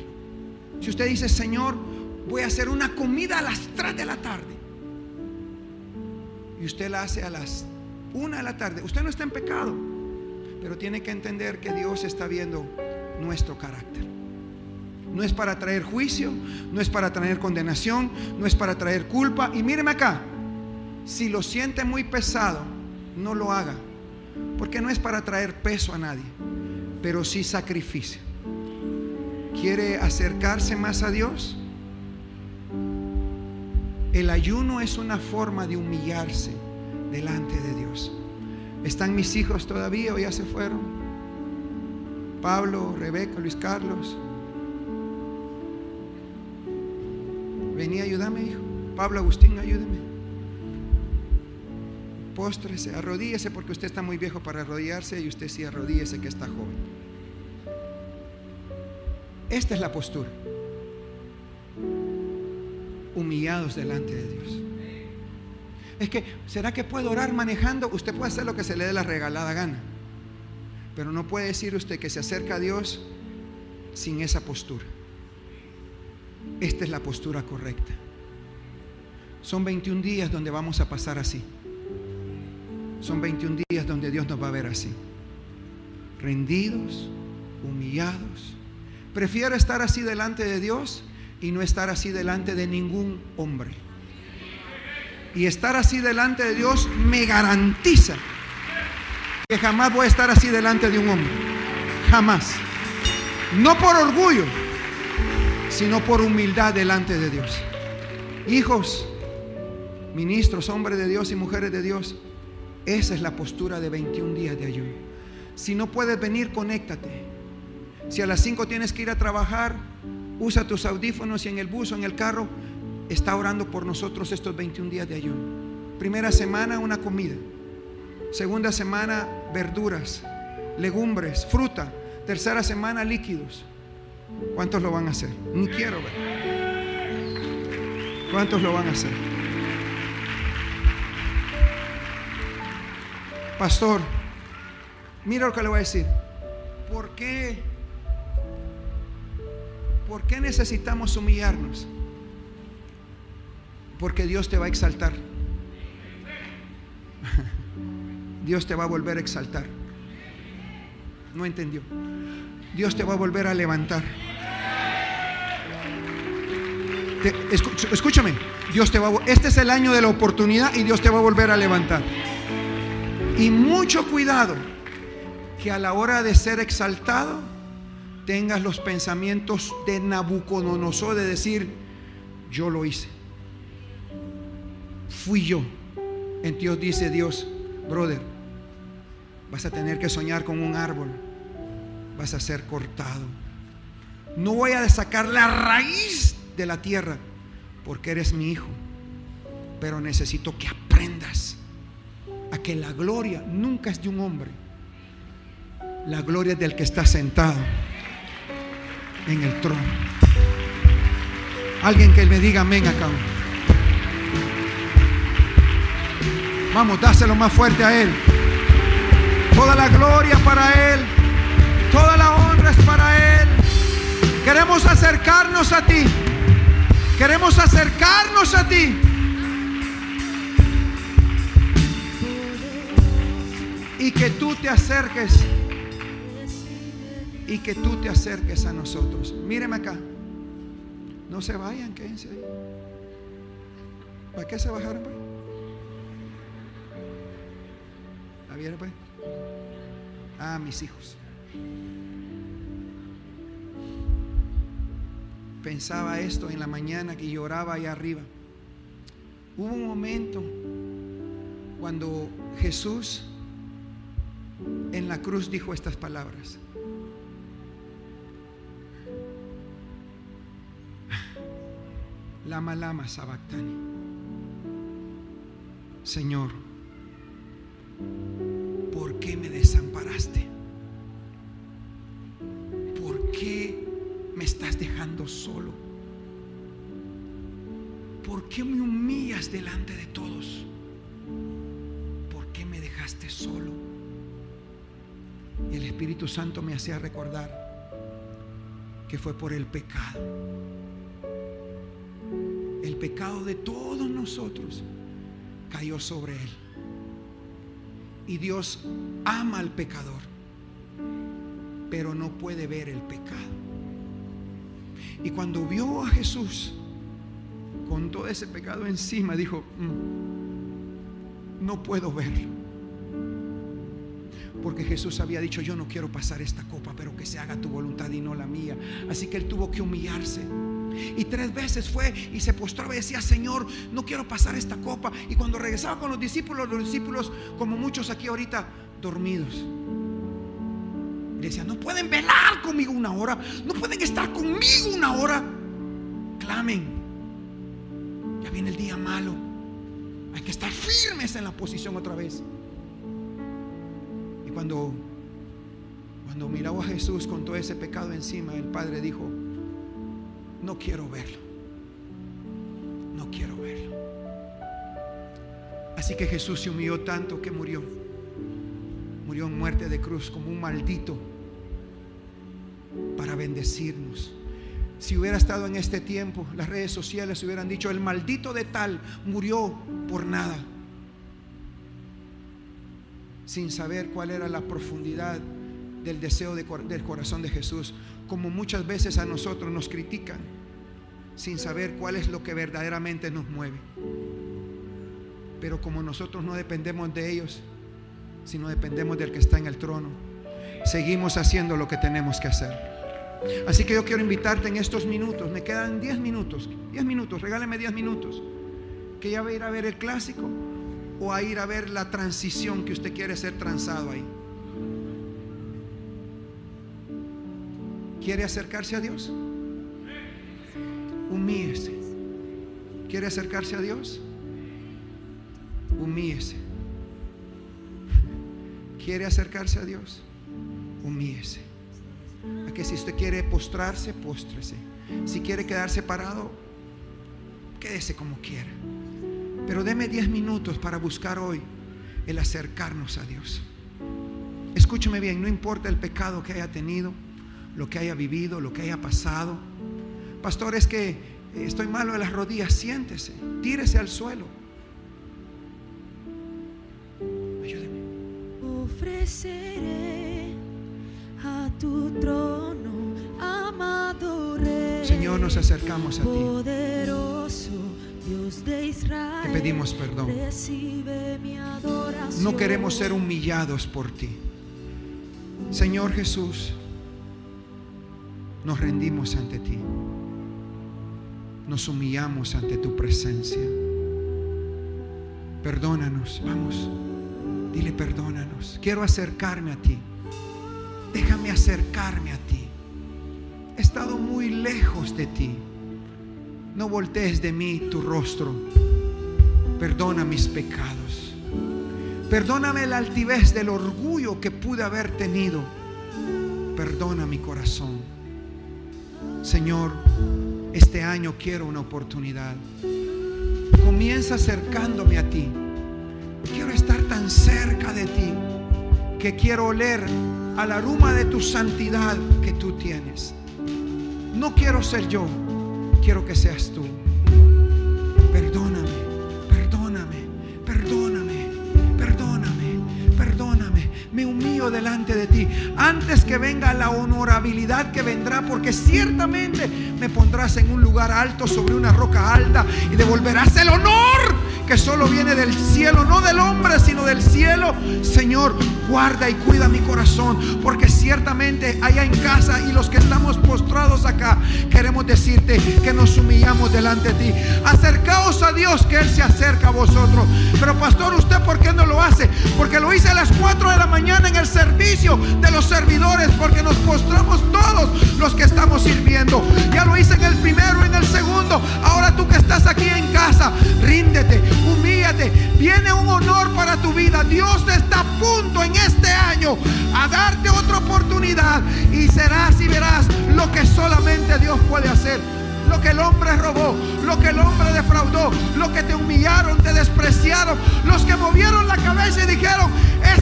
Si usted dice, Señor, voy a hacer una comida a las 3 de la tarde. Y usted la hace a las 1 de la tarde. Usted no está en pecado, pero tiene que entender que Dios está viendo nuestro carácter. No es para traer juicio, no es para traer condenación, no es para traer culpa. Y míreme acá, si lo siente muy pesado, no lo haga. Porque no es para traer peso a nadie, pero sí sacrificio. ¿Quiere acercarse más a Dios? El ayuno es una forma de humillarse delante de Dios. ¿Están mis hijos todavía o ya se fueron? Pablo, Rebeca, Luis Carlos. Vení, ayúdame, hijo. Pablo Agustín, ayúdeme. Póstrese, arrodíese porque usted está muy viejo para arrodillarse y usted sí arrodíese que está joven. Esta es la postura humillados delante de Dios. Es que, ¿será que puedo orar manejando? Usted puede hacer lo que se le dé la regalada gana. Pero no puede decir usted que se acerca a Dios sin esa postura. Esta es la postura correcta. Son 21 días donde vamos a pasar así. Son 21 días donde Dios nos va a ver así. Rendidos, humillados. Prefiero estar así delante de Dios y no estar así delante de ningún hombre. Y estar así delante de Dios me garantiza que jamás voy a estar así delante de un hombre. Jamás. No por orgullo, sino por humildad delante de Dios. Hijos, ministros, hombres de Dios y mujeres de Dios, esa es la postura de 21 días de ayuno. Si no puedes venir, conéctate. Si a las 5 tienes que ir a trabajar, usa tus audífonos y en el bus o en el carro está orando por nosotros estos 21 días de ayuno. Primera semana una comida. Segunda semana verduras, legumbres, fruta. Tercera semana líquidos. ¿Cuántos lo van a hacer? Ni quiero ver. ¿Cuántos lo van a hacer? Pastor, mira lo que le voy a decir. ¿Por qué ¿por qué necesitamos humillarnos? Porque Dios te va a exaltar. Dios te va a volver a exaltar. No entendió. Dios te va a volver a levantar. escúchame, Dios te va este es el año de la oportunidad y Dios te va a volver a levantar. Y mucho cuidado que a la hora de ser exaltado tengas los pensamientos de Nabucodonosor de decir, yo lo hice. Fui yo. En Dios dice Dios, brother, vas a tener que soñar con un árbol. Vas a ser cortado. No voy a sacar la raíz de la tierra porque eres mi hijo. Pero necesito que aprendas a que la gloria nunca es de un hombre. La gloria es del que está sentado en el trono. Alguien que me diga amén acá. Vamos, dáselo más fuerte a Él. Toda la gloria para Él. Toda la honra es para Él. Queremos acercarnos a ti. Queremos acercarnos a ti. Y que tú te acerques. Y que tú te acerques a nosotros. Míreme acá. No se vayan, quédense. ¿Para qué se bajaron? Pues? ¿La pues? Ah, mis hijos. Pensaba esto en la mañana que lloraba allá arriba. Hubo un momento cuando Jesús en la cruz dijo estas palabras. Lama lama sabactani. Señor, ¿por qué me desamparaste? ¿Por qué me estás dejando solo? ¿Por qué me humillas delante de todos? ¿Por qué me dejaste solo? Y el Espíritu Santo me hacía recordar que fue por el pecado. El pecado de todos nosotros cayó sobre él. Y Dios ama al pecador, pero no puede ver el pecado. Y cuando vio a Jesús con todo ese pecado encima, dijo, mm, no puedo verlo. Porque Jesús había dicho, yo no quiero pasar esta copa, pero que se haga tu voluntad y no la mía. Así que él tuvo que humillarse. Y tres veces fue y se postraba y decía, Señor, no quiero pasar esta copa. Y cuando regresaba con los discípulos, los discípulos, como muchos aquí ahorita, dormidos. Le decía, no pueden velar conmigo una hora, no pueden estar conmigo una hora. Clamen. Ya viene el día malo. Hay que estar firmes en la posición otra vez. Y cuando, cuando miraba a Jesús con todo ese pecado encima, el Padre dijo, no quiero verlo. No quiero verlo. Así que Jesús se humilló tanto que murió. Murió en muerte de cruz como un maldito para bendecirnos. Si hubiera estado en este tiempo, las redes sociales hubieran dicho, el maldito de tal murió por nada sin saber cuál era la profundidad del deseo del corazón de Jesús, como muchas veces a nosotros nos critican, sin saber cuál es lo que verdaderamente nos mueve. Pero como nosotros no dependemos de ellos, sino dependemos del que está en el trono, seguimos haciendo lo que tenemos que hacer. Así que yo quiero invitarte en estos minutos, me quedan 10 minutos, 10 minutos, regáleme 10 minutos, que ya voy a ir a ver el clásico o a ir a ver la transición que usted quiere ser transado ahí? ¿Quiere acercarse a Dios? Humíese. ¿Quiere acercarse a Dios? Humíese. ¿Quiere acercarse a Dios? Humíese. A que si usted quiere postrarse, póstrese. Si quiere quedarse parado, quédese como quiera. Pero deme 10 minutos para buscar hoy el acercarnos a Dios. Escúcheme bien, no importa el pecado que haya tenido, lo que haya vivido, lo que haya pasado, Pastor, es que estoy malo de las rodillas. Siéntese, tírese al suelo. Ayúdeme. Ofreceré a tu trono, amado Rey. Señor, nos acercamos a ti. Poderoso Dios de Israel. Te pedimos perdón. No queremos ser humillados por ti. Señor Jesús, nos rendimos ante ti. Nos humillamos ante tu presencia. Perdónanos, vamos. Dile perdónanos. Quiero acercarme a ti. Déjame acercarme a ti. He estado muy lejos de ti. No voltees de mí tu rostro. Perdona mis pecados. Perdóname la altivez del orgullo que pude haber tenido. Perdona mi corazón. Señor, este año quiero una oportunidad. Comienza acercándome a ti. Quiero estar tan cerca de ti que quiero oler al aroma de tu santidad que tú tienes. No quiero ser yo, quiero que seas tú. Perdóname, Delante de ti. Antes que venga la honorabilidad que vendrá, porque ciertamente me pondrás en un lugar alto sobre una roca alta y devolverás el honor que solo viene del cielo, no del hombre, sino del cielo. Señor, guarda y cuida mi corazón, porque ciertamente allá en casa y los que estamos postrados acá, queremos decirte que nos humillamos delante de ti. Acercaos a Dios, que Él se acerca a vosotros. Pero pastor, ¿usted por qué no lo hace? Porque lo hice a las 4 de la mañana en el servicio de los servidores, porque nos postramos todos los que estamos sirviendo. Ya lo hice en el primero, en el segundo. Ahora tú que estás aquí en casa, ríndete, humíllate. Viene un honor para tu vida. Dios está a punto en este año a darte otra oportunidad y serás y verás lo que solamente Dios puede hacer. Lo que el hombre robó, lo que el hombre defraudó, lo que te humillaron, te despreciaron, los que movieron la cabeza y dijeron,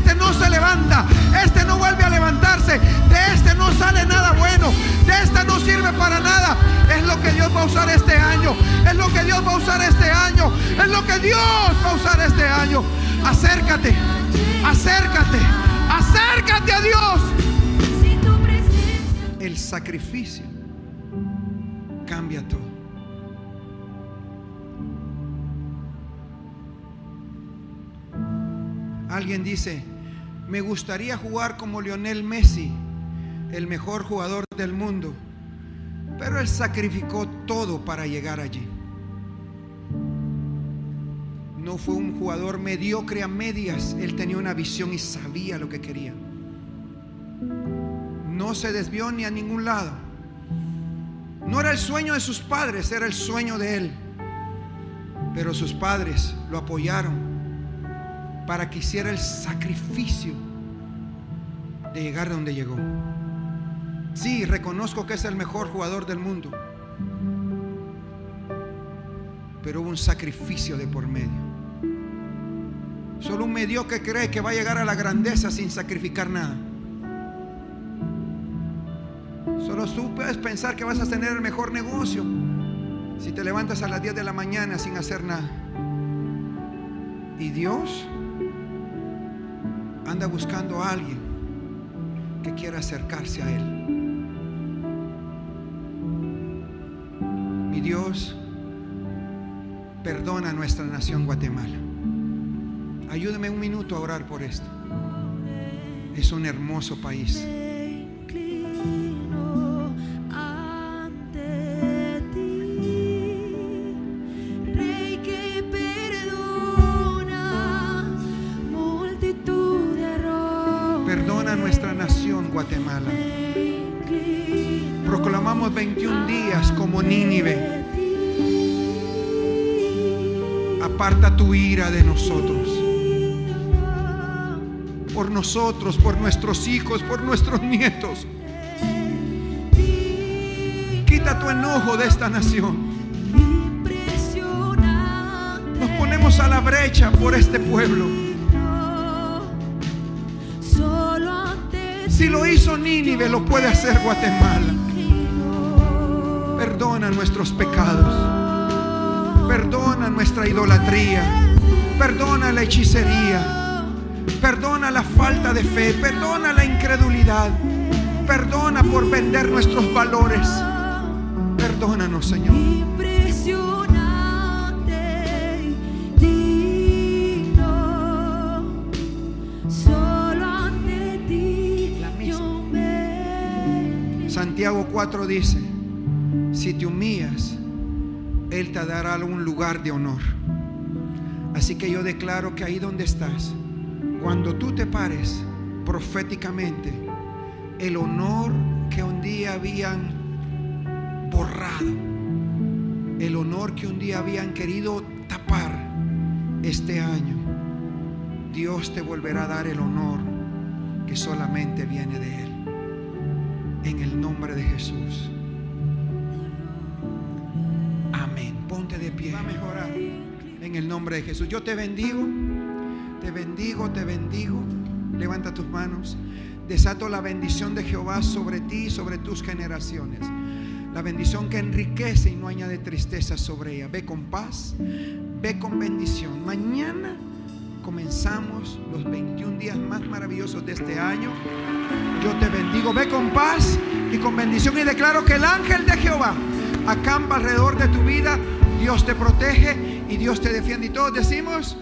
este no se levanta, este no vuelve a levantarse, de este no sale nada bueno, de esta no sirve para nada. Es lo que Dios va a usar este año, es lo que Dios va a usar este año, es lo que Dios va a usar este año. Acércate, acércate, acércate a Dios. El sacrificio cambia todo. Alguien dice, me gustaría jugar como Lionel Messi, el mejor jugador del mundo, pero él sacrificó todo para llegar allí. No fue un jugador mediocre a medias, él tenía una visión y sabía lo que quería. No se desvió ni a ningún lado. No era el sueño de sus padres, era el sueño de él. Pero sus padres lo apoyaron para que hiciera el sacrificio de llegar donde llegó. Sí, reconozco que es el mejor jugador del mundo. Pero hubo un sacrificio de por medio. Solo un mediocre cree que va a llegar a la grandeza sin sacrificar nada. Solo tú puedes pensar que vas a tener el mejor negocio si te levantas a las 10 de la mañana sin hacer nada. Y Dios anda buscando a alguien que quiera acercarse a Él. Mi Dios perdona a nuestra nación Guatemala. Ayúdame un minuto a orar por esto. Es un hermoso país. Aparta tu ira de nosotros. Por nosotros, por nuestros hijos, por nuestros nietos. Quita tu enojo de esta nación. Nos ponemos a la brecha por este pueblo. Si lo hizo Nínive, lo puede hacer Guatemala. Perdona nuestros pecados. Perdona nuestra idolatría. Perdona la hechicería. Perdona la falta de fe. Perdona la incredulidad. Perdona por vender nuestros valores. Perdónanos, Señor. La misma. Santiago 4 dice, si te humillas, Él te dará un lugar de honor. Así que yo declaro que ahí donde estás, cuando tú te pares proféticamente, el honor que un día habían borrado, el honor que un día habían querido tapar este año, Dios te volverá a dar el honor que solamente viene de Él en el nombre de Jesús. De. Va a mejorar en el nombre de Jesús. Yo te bendigo, te bendigo, te bendigo. Levanta tus manos. Desato la bendición de Jehová sobre ti y sobre tus generaciones. La bendición que enriquece y no añade tristeza sobre ella. Ve con paz, ve con bendición. Mañana comenzamos los 21 días más maravillosos de este año. Yo te bendigo. Ve con paz y con bendición. Y declaro que el ángel de Jehová acampa alrededor de tu vida. Dios te protege y Dios te defiende. Y todos decimos.